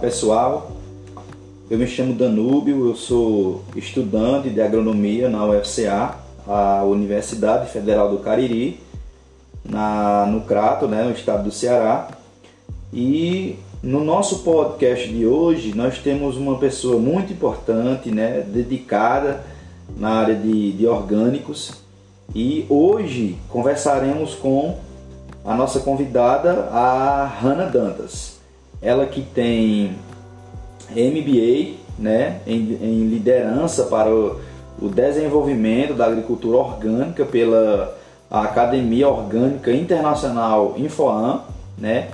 pessoal, eu me chamo Danúbio, eu sou estudante de agronomia na UFCA, a Universidade Federal do Cariri, na, no Crato, né, no estado do Ceará. E no nosso podcast de hoje nós temos uma pessoa muito importante, né, dedicada na área de, de orgânicos. E hoje conversaremos com a nossa convidada, a Hanna Dantas. Ela que tem MBA né, em, em liderança para o, o, desenvolvimento da agricultura orgânica pela Academia Orgânica Internacional Infoam, né?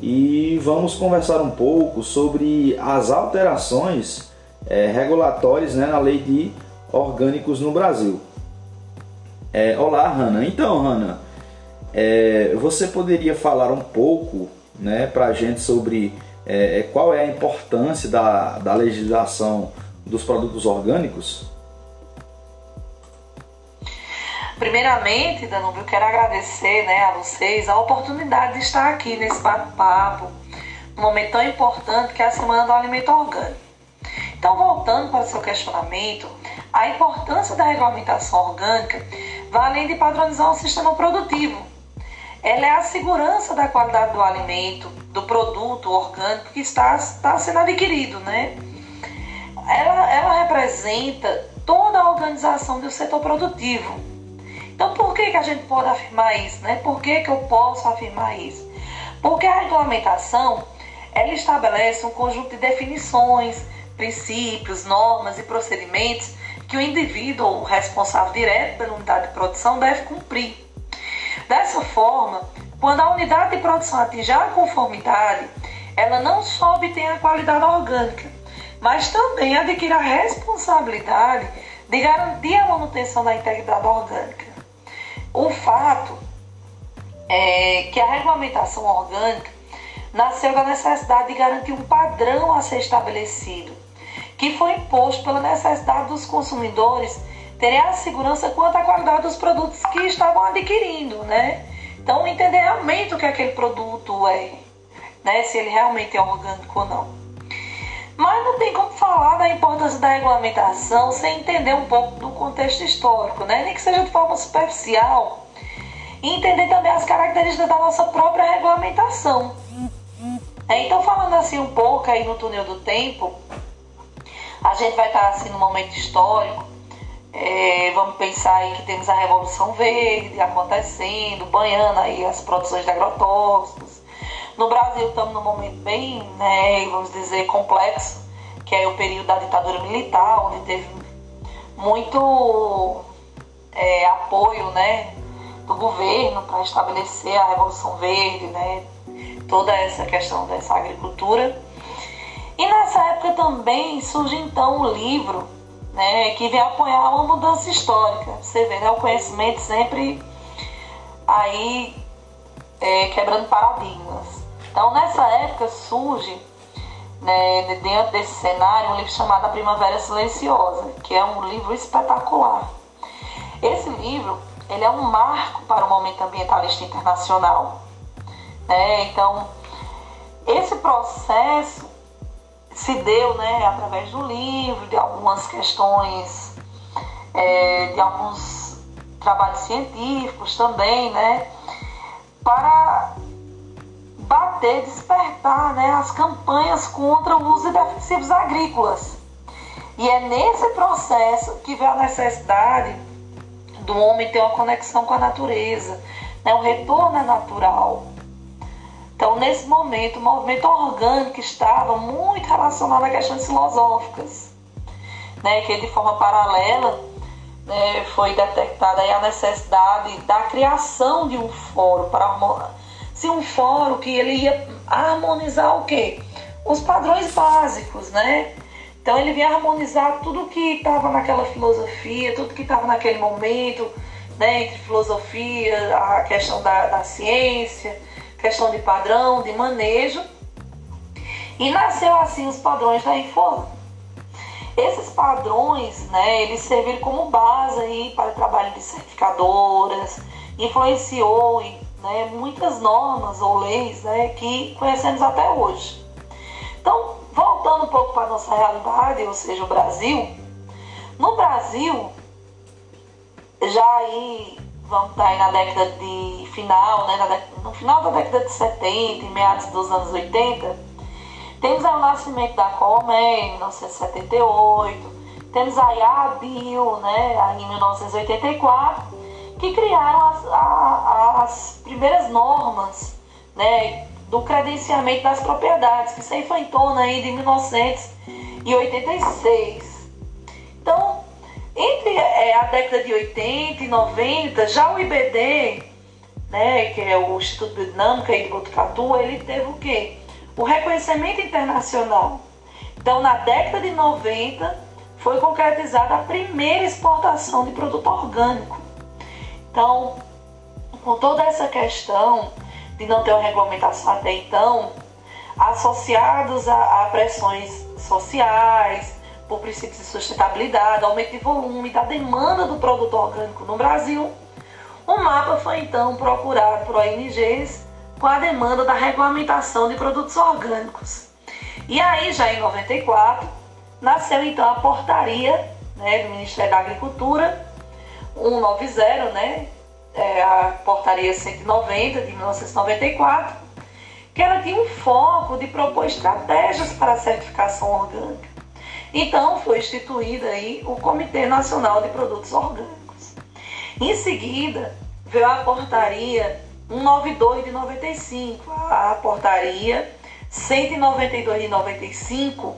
E vamos conversar um pouco sobre as alterações é, regulatórias né, na lei de orgânicos no Brasil. É, olá, Hanna. Então, Hanna, é, você poderia falar um pouco né, para a gente sobre é, é, qual é a importância da, da legislação dos produtos orgânicos? Primeiramente, Danúbio, quero agradecer né, a vocês a oportunidade de estar aqui nesse bate-papo, num momento tão importante que é a Semana do Alimento Orgânico. Então, voltando para o seu questionamento, a importância da regulamentação orgânica vai além de padronizar o sistema produtivo, ela é a segurança da qualidade do alimento, do produto orgânico que está, está sendo adquirido, né? Ela, ela representa toda a organização do setor produtivo. Então, por que, que a gente pode afirmar isso, né? Por que, que eu posso afirmar isso? Porque a regulamentação, ela estabelece um conjunto de definições, princípios, normas e procedimentos que o indivíduo responsável direto pela unidade de produção deve cumprir. Dessa forma, quando a unidade de produção atinge a conformidade, ela não só obtém a qualidade orgânica, mas também adquire a responsabilidade de garantir a manutenção da integridade orgânica. O fato é que a regulamentação orgânica nasceu da necessidade de garantir um padrão a ser estabelecido, que foi imposto pela necessidade dos consumidores terem a segurança quanto à qualidade dos produtos que estavam adquirindo, né? Então, entender realmente o que aquele produto é, né? Se ele realmente é orgânico ou não. Mas não tem como falar da importância da regulamentação sem entender um pouco do contexto histórico, né? Nem que seja de forma superficial. E entender também as características da nossa própria regulamentação. É, então, falando assim um pouco aí no túnel do tempo, a gente vai estar assim no momento histórico é, vamos pensar aí que temos a Revolução Verde acontecendo, banhando aí as produções de agrotóxicos. No Brasil estamos num momento bem, né, vamos dizer, complexo, que é o período da ditadura militar, onde teve muito é, apoio né, do governo para estabelecer a Revolução Verde, né, toda essa questão dessa agricultura. E nessa época também surge então o livro né, que vem apoiar uma mudança histórica. Você vê, né, o conhecimento sempre aí é, quebrando paradigmas. Então, nessa época surge, né, dentro desse cenário, um livro chamado A Primavera Silenciosa, que é um livro espetacular. Esse livro ele é um marco para o momento ambientalista internacional. Né? Então, esse processo se deu né, através do livro, de algumas questões, é, de alguns trabalhos científicos também, né, para bater, despertar né, as campanhas contra o uso de defensivos agrícolas. E é nesse processo que vem a necessidade do homem ter uma conexão com a natureza, né, um retorno natural. Então, nesse momento, o movimento orgânico estava muito relacionado a questões filosóficas, né, que de forma paralela né, foi detectada a necessidade da criação de um fórum para se um fórum que ele ia harmonizar o quê? Os padrões básicos, né? Então ele vinha harmonizar tudo que estava naquela filosofia, tudo que estava naquele momento, né, entre filosofia, a questão da, da ciência, questão de padrão, de manejo. E nasceu assim os padrões da Inform. Esses padrões, né, eles serviram como base aí para o trabalho de certificadoras, influenciou né, muitas normas ou leis né, que conhecemos até hoje. Então, voltando um pouco para a nossa realidade, ou seja, o Brasil, no Brasil, já aí, vamos estar aí na década de final, né, década, no final da década de 70 e meados dos anos 80, temos o nascimento da Colomé em 1978, temos aí a ABIL, né, em 1984, que criaram as, a, as primeiras normas né, do credenciamento das propriedades, que aí foi em torno aí de 1986. Entre é, a década de 80 e 90, já o IBD, né, que é o Instituto de Dinâmica e de Botucatu, ele teve o quê? O reconhecimento internacional. Então, na década de 90, foi concretizada a primeira exportação de produto orgânico. Então, com toda essa questão de não ter uma regulamentação até então, associados a, a pressões sociais, por princípios de sustentabilidade, aumento de volume da demanda do produto orgânico no Brasil, o mapa foi então procurado por ONGs com a demanda da regulamentação de produtos orgânicos. E aí, já em 94, nasceu então a portaria né, do Ministério da Agricultura 190, né, é, a portaria 190 de 1994, que ela tinha um foco de propor estratégias para a certificação orgânica. Então foi instituído aí o Comitê Nacional de Produtos Orgânicos. Em seguida, veio a portaria 192 de 95, a portaria 192 de 95,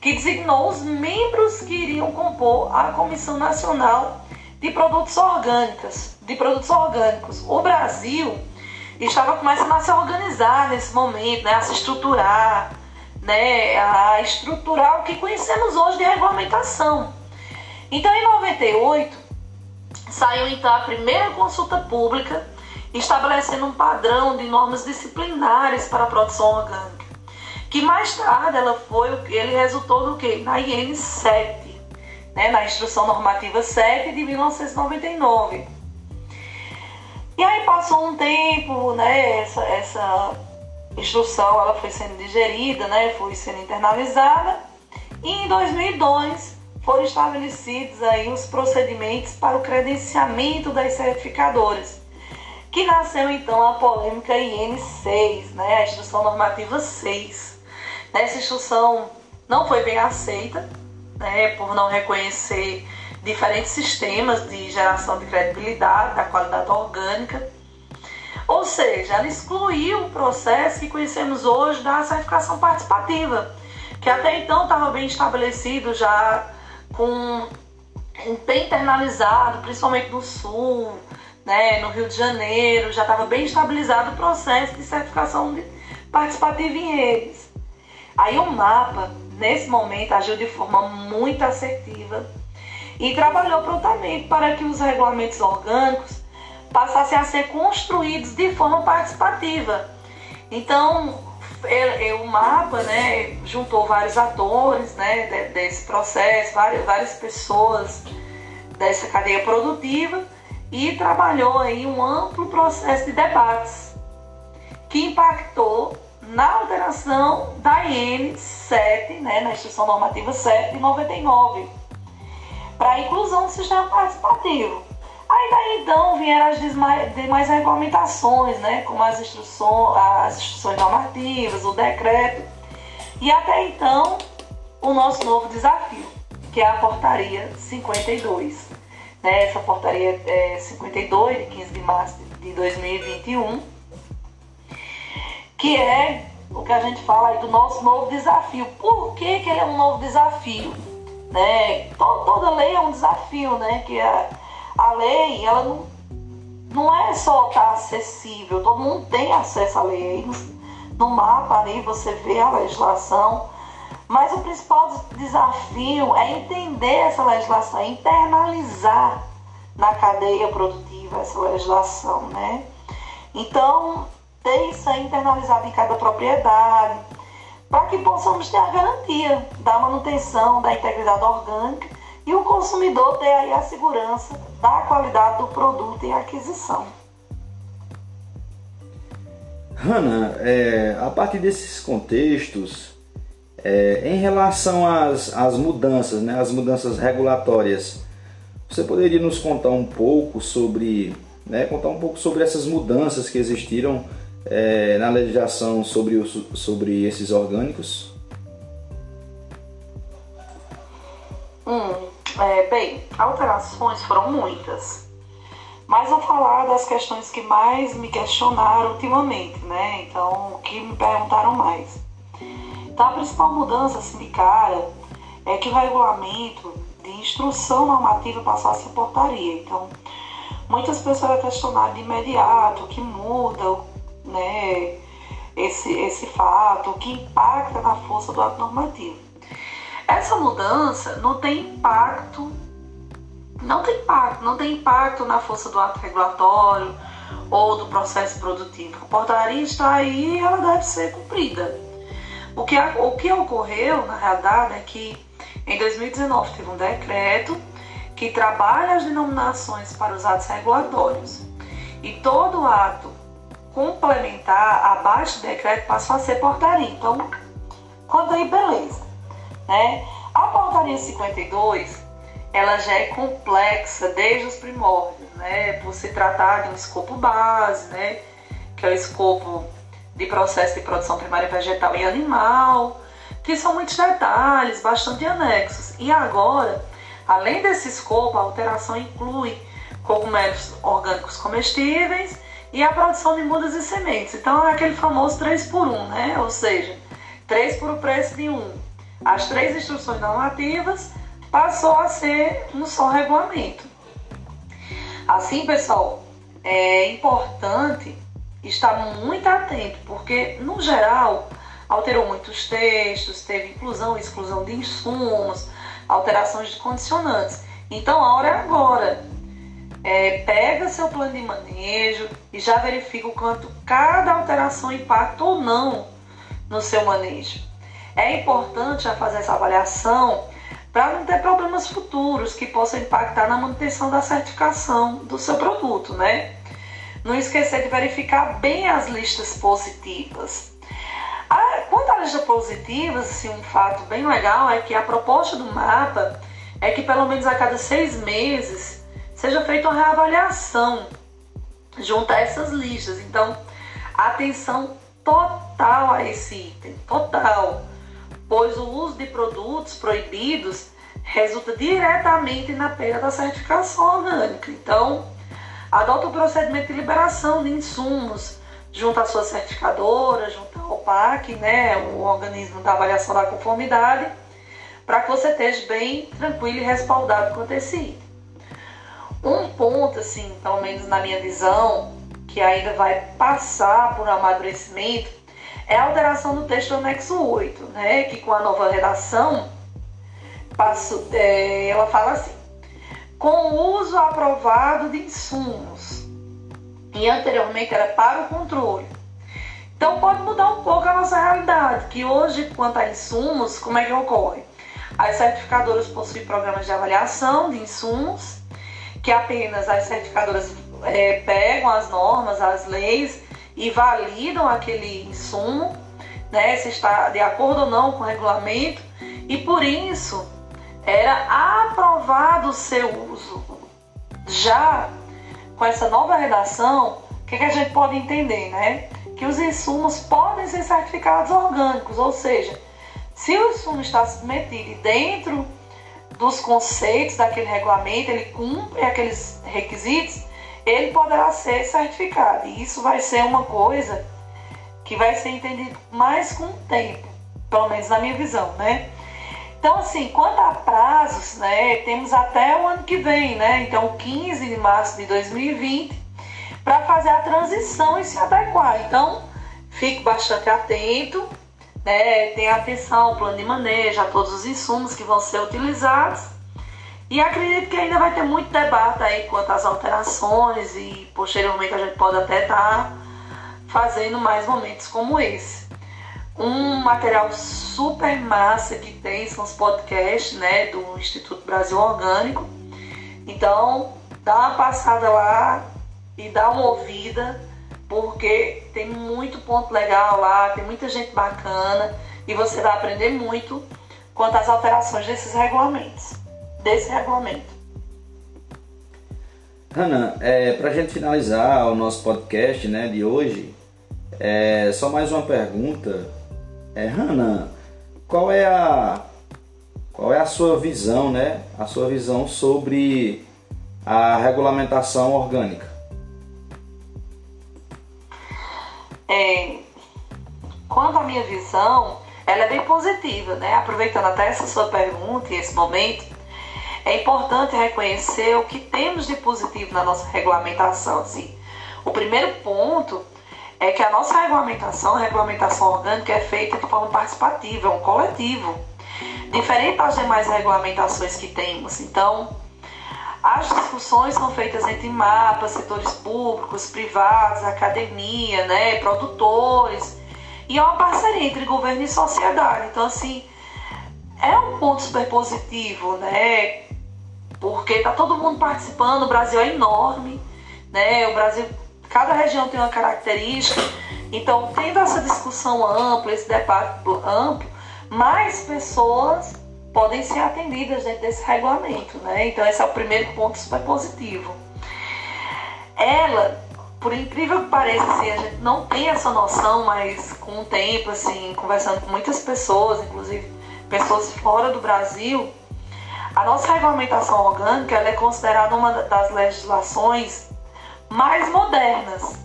que designou os membros que iriam compor a Comissão Nacional de Produtos Orgânicos. De produtos orgânicos. O Brasil estava começando a se organizar nesse momento, né, a se estruturar, né, a estruturar o que conhecemos hoje de regulamentação. Então, em 98, saiu então a primeira consulta pública estabelecendo um padrão de normas disciplinares para a produção orgânica que mais tarde ela foi, ele resultou no que? Na IN 7, né? na Instrução Normativa 7 de 1999. E aí passou um tempo, né? Essa, essa instrução ela foi sendo digerida, né? Foi sendo internalizada. E em 2002 foram estabelecidos aí os procedimentos para o credenciamento das certificadoras, que nasceu então a polêmica IN 6, né? A Instrução Normativa 6. Essa instrução não foi bem aceita, né, por não reconhecer diferentes sistemas de geração de credibilidade da qualidade orgânica. Ou seja, ela excluiu o processo que conhecemos hoje da certificação participativa, que até então estava bem estabelecido já com bem internalizado, principalmente no Sul, né, no Rio de Janeiro, já estava bem estabilizado o processo de certificação participativa em eles. Aí o mapa, nesse momento, agiu de forma muito assertiva e trabalhou prontamente para que os regulamentos orgânicos passassem a ser construídos de forma participativa. Então, ele, o mapa né, juntou vários atores né, desse processo, várias, várias pessoas dessa cadeia produtiva e trabalhou aí um amplo processo de debates que impactou na alteração da IN 7, né, na Instrução Normativa 7 de 99, para a inclusão do sistema participativo. Aí daí então vieram as demais regulamentações, né, como as instruções, as instruções normativas, o decreto, e até então o nosso novo desafio, que é a portaria 52. Né, essa portaria é 52, de 15 de março de 2021, que é o que a gente fala aí do nosso novo desafio. Por que, que ele é um novo desafio? Né? Toda, lei é um desafio, né? Que a, a lei, ela não, não é só estar tá acessível, todo mundo tem acesso à lei. No, mapa ali você vê a legislação, mas o principal desafio é entender essa legislação, é internalizar na cadeia produtiva essa legislação, né? Então, ter isso internalizado em cada propriedade, para que possamos ter a garantia da manutenção da integridade orgânica e o consumidor ter aí a segurança da qualidade do produto e aquisição. Hanna, é, a partir desses contextos É, em relação às, às mudanças, né, as mudanças regulatórias, você poderia nos contar um pouco sobre, né, contar um pouco sobre essas mudanças que existiram é, na legislação sobre, os, sobre esses orgânicos? É, bem, alterações foram muitas. Mas vou falar das questões que mais me questionaram ultimamente, né? Então, que me perguntaram mais. Então, a principal mudança sindicara é que o regulamento de instrução normativa passou a portaria. Então, muitas pessoas questionaram de imediato o que muda, né? Esse, esse fato, o que impacta na força do ato normativo. Essa mudança não tem impacto não tem impacto, não tem impacto na força do ato regulatório ou do processo produtivo. A portaria está aí e ela deve ser cumprida. O que, o que ocorreu, na realidade, é que em 2019 teve um decreto que trabalha as denominações para os atos regulatórios. E todo ato complementar abaixo do decreto passou a ser portaria. Então, quanto aí, beleza. Né? A portaria 52 ela já é complexa desde os primórdios, né? Por se tratar de um escopo base, né? Que é o escopo de processo de produção primária vegetal e animal, que são muitos detalhes, bastante anexos. E agora, além desse escopo, a alteração inclui cogumelos orgânicos comestíveis e a produção de mudas e sementes. Então é aquele famoso 3 por 1, né? Ou seja, 3 por o preço de 1. As três instruções normativas passou a ser um só regulamento. Assim, pessoal, é importante estar muito atento, porque no geral alterou muitos textos, teve inclusão e exclusão de insumos, alterações de condicionantes. Então a hora é agora. É, pega seu plano de manejo e já verifica o quanto cada alteração impacta ou não no seu manejo. É importante já fazer essa avaliação para não ter problemas futuros que possam impactar na manutenção da certificação do seu produto, né? Não esquecer de verificar bem as listas positivas. Ah, quanto à lista positiva, assim, um fato bem legal é que a proposta do mapa é que pelo menos a cada seis meses seja feita uma reavaliação junto a essas listas. Então, atenção total a esse item, total pois o uso de produtos proibidos resulta diretamente na perda da certificação orgânica. Então, adota o procedimento de liberação de insumos junto à sua certificadora, junto ao OPAC, né, o organismo da avaliação da conformidade, para que você esteja bem tranquilo e respaldado com esse item. Um ponto, assim, pelo menos na minha visão, que ainda vai passar por amadurecimento, é a alteração do texto do anexo 8, né, que com a nova redação, passo, é, ela fala assim, com o uso aprovado de insumos, e anteriormente era para o controle. Então pode mudar um pouco a nossa realidade, que hoje, quanto a insumos, como é que ocorre? As certificadoras possuem programas de avaliação de insumos, que apenas as certificadoras é, pegam as normas, as leis e validam aquele insumo, né, se está de acordo ou não com o regulamento, e por isso era aprovado o seu uso. Já com essa nova redação, o que, que a gente pode entender, né? Que os insumos podem ser certificados orgânicos, ou seja, se o insumo está submetido dentro dos conceitos daquele regulamento, ele cumpre aqueles requisitos, ele poderá ser certificado. E isso vai ser uma coisa que vai ser entendido mais com o tempo, pelo menos na minha visão, né? Então, assim, quanto a prazos, né, temos até o ano que vem, né? Então, 15 de março de 2020, para fazer a transição e se adequar. Então, fique bastante atento, né? Tenha atenção ao plano de manejo, a todos os insumos que vão ser utilizados e acredito que ainda vai ter muito debate aí quanto às alterações e posteriormente a gente pode até estar tá fazendo mais momentos como esse. Um material super massa que tem são os podcasts né, do Instituto Brasil Orgânico. Então, dá uma passada lá e dá uma ouvida, porque tem muito ponto legal lá, tem muita gente bacana e você vai aprender muito quanto às alterações desses regulamentos, desse regulamento. Hanna, é, para a gente finalizar o nosso podcast né, de hoje, é, só mais uma pergunta. É, Hanna, qual é a qual é a sua visão, né? A sua visão sobre a regulamentação orgânica? É, quanto à minha visão, ela é bem positiva, né? Aproveitando até essa sua pergunta e esse momento, é importante reconhecer o que temos de positivo na nossa regulamentação. Assim. O primeiro ponto é que a nossa regulamentação, a regulamentação orgânica, é feita de forma participativa, é um coletivo, diferente das demais regulamentações que temos. Então, as discussões são feitas entre mapas, setores públicos, privados, academia, né, produtores, e é uma parceria entre governo e sociedade. Então, assim, é um ponto super positivo, né? Porque tá todo mundo participando, o Brasil é enorme, né? O Brasil, cada região tem uma característica. Então, tendo essa discussão ampla, esse debate amplo, mais pessoas podem ser atendidas dentro desse regulamento, né? Então, esse é o primeiro ponto super positivo. Ela, por incrível que pareça, assim, a gente não tem essa noção, mas com o tempo, assim, conversando com muitas pessoas, inclusive pessoas fora do Brasil, a nossa regulamentação orgânica é considerada uma das legislações mais modernas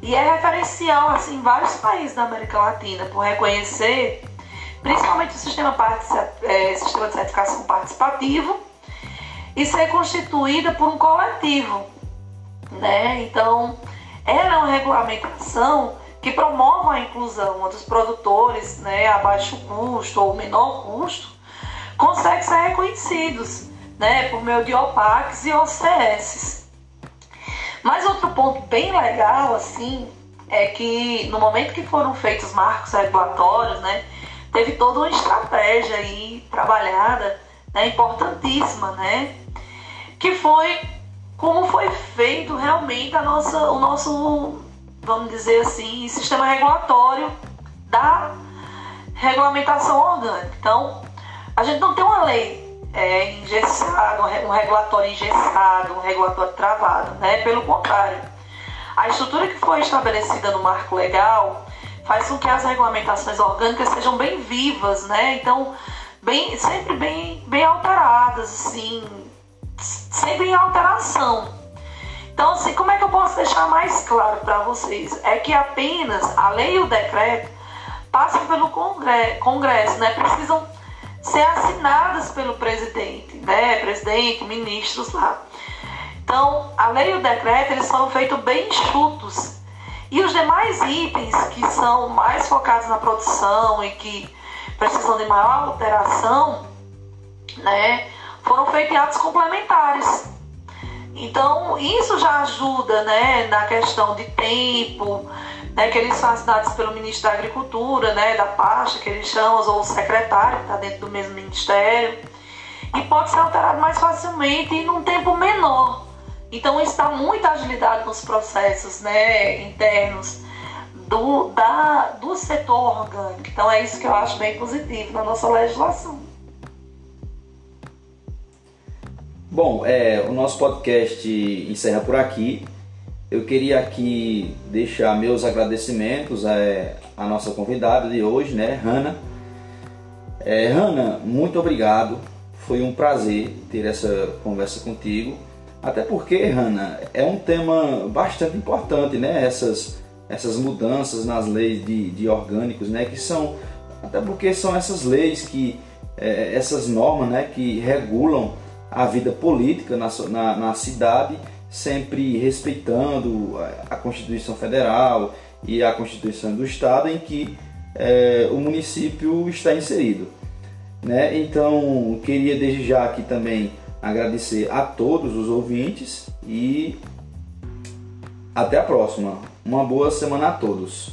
e é referencial assim, em vários países da América Latina por reconhecer principalmente o sistema, é, sistema de certificação participativo e ser constituída por um coletivo. Né? Então, ela é uma regulamentação que promove a inclusão dos produtores né, a baixo custo ou menor custo conseguem ser reconhecidos né, por meio de OPACs e OCS. Mas outro ponto bem legal assim é que no momento que foram feitos os marcos regulatórios, né, teve toda uma estratégia aí trabalhada, né, importantíssima, né, que foi como foi feito realmente a nossa, o nosso, vamos dizer assim, sistema regulatório da regulamentação orgânica. Então, a gente não tem uma lei é, engessada, um regulatório engessado, um regulatório travado, né? Pelo contrário, a estrutura que foi estabelecida no marco legal faz com que as regulamentações orgânicas sejam bem vivas, né? Então, bem, sempre bem, bem alteradas, assim, sempre em alteração. Então, assim, como é que eu posso deixar mais claro para vocês? É que apenas a lei e o decreto passam pelo Congresso, né? Precisam ser assinadas pelo presidente, né? Presidente, ministros lá. Então, a lei e o decreto eles são feitos bem enxutos. E os demais itens que são mais focados na produção e que precisam de maior alteração, né, foram feitos em atos complementares. Então, isso já ajuda né, na questão de tempo, né, que eles são assinados pelo ministro da Agricultura, né, da pasta que eles chamam, ou o secretário, que está dentro do mesmo ministério, e pode ser alterado mais facilmente e num tempo menor. Então isso dá muita agilidade nos processos né, internos do, da, do setor orgânico. Então é isso que eu acho bem positivo na nossa legislação. Bom, é, o nosso podcast encerra por aqui. Eu queria aqui deixar meus agradecimentos é, à nossa convidada de hoje, né, Hanna. É, Hanna, muito obrigado. Foi um prazer ter essa conversa contigo. Até porque, Hanna, é um tema bastante importante, né? Essas, essas mudanças nas leis de, de orgânicos, né? Que são, até porque são essas leis que, é, essas normas, né? Que regulam a vida política na, na, na cidade sempre respeitando a Constituição Federal e a Constituição do Estado em que é, o município está inserido. Né? Então, queria desde já aqui também agradecer a todos os ouvintes e até a próxima. Uma boa semana a todos.